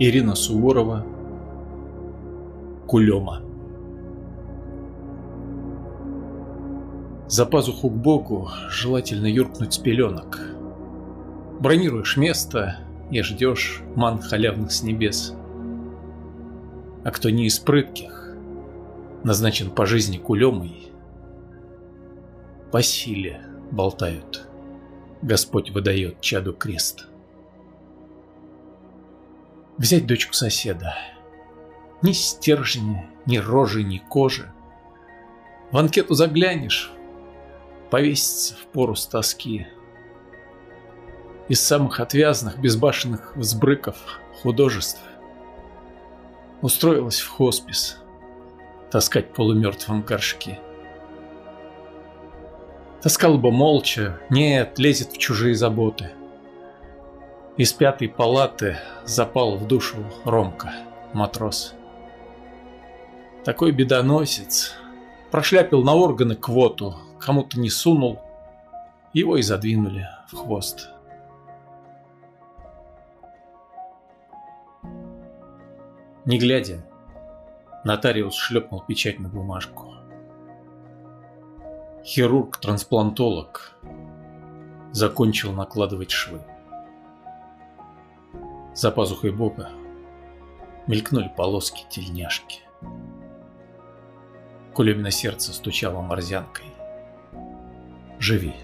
Ирина Суворова Кулема За пазуху к боку желательно юркнуть с пеленок. Бронируешь место и ждешь ман халявных с небес. А кто не из прытких, назначен по жизни кулемой, по силе болтают. Господь выдает чаду крест. Взять дочку соседа. Ни стержня, ни рожи, ни кожи. В анкету заглянешь, повеситься в пору с тоски. Из самых отвязных, безбашенных взбрыков художеств устроилась в хоспис таскать полумертвым горшки. Таскал бы молча, нет, лезет в чужие заботы. Из пятой палаты запал в душу Ромка, матрос. Такой бедоносец, прошляпил на органы квоту, кому-то не сунул, его и задвинули в хвост. Не глядя, нотариус шлепнул печать на бумажку. Хирург-трансплантолог закончил накладывать швы. За пазухой бока мелькнули полоски тельняшки. Кулемина сердце стучало морзянкой. Живи.